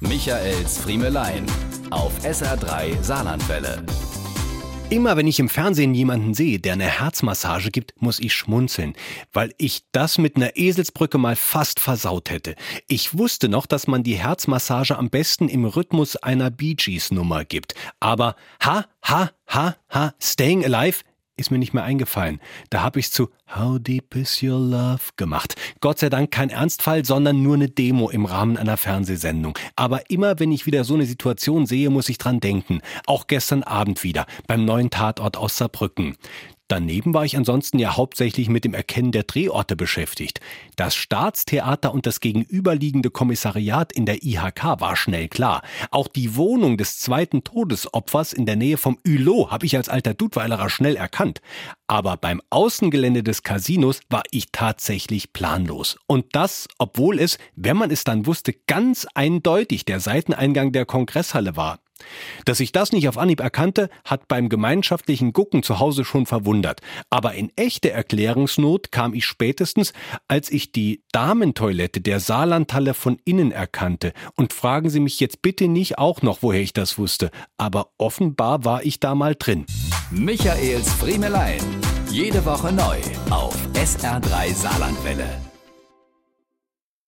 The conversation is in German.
Michaels Friemelein auf SR3 Saarlandwelle. Immer wenn ich im Fernsehen jemanden sehe, der eine Herzmassage gibt, muss ich schmunzeln, weil ich das mit einer Eselsbrücke mal fast versaut hätte. Ich wusste noch, dass man die Herzmassage am besten im Rhythmus einer Bee Gees Nummer gibt. Aber ha, ha, ha, ha, Staying Alive ist mir nicht mehr eingefallen. Da habe ich zu How Deep Is Your Love gemacht. Gott sei Dank kein Ernstfall, sondern nur eine Demo im Rahmen einer Fernsehsendung. Aber immer wenn ich wieder so eine Situation sehe, muss ich dran denken. Auch gestern Abend wieder beim neuen Tatort aus Saarbrücken. Daneben war ich ansonsten ja hauptsächlich mit dem Erkennen der Drehorte beschäftigt. Das Staatstheater und das gegenüberliegende Kommissariat in der IHK war schnell klar. Auch die Wohnung des zweiten Todesopfers in der Nähe vom Ülo habe ich als alter Dudweilerer schnell erkannt. Aber beim Außengelände des Casinos war ich tatsächlich planlos. Und das, obwohl es, wenn man es dann wusste, ganz eindeutig der Seiteneingang der Kongresshalle war. Dass ich das nicht auf Anhieb erkannte, hat beim gemeinschaftlichen Gucken zu Hause schon verwundert. Aber in echte Erklärungsnot kam ich spätestens, als ich die Damentoilette der Saarlandhalle von innen erkannte. Und fragen Sie mich jetzt bitte nicht auch noch, woher ich das wusste. Aber offenbar war ich da mal drin. Michaels Friemelein. Jede Woche neu auf SR3 Saarlandwelle.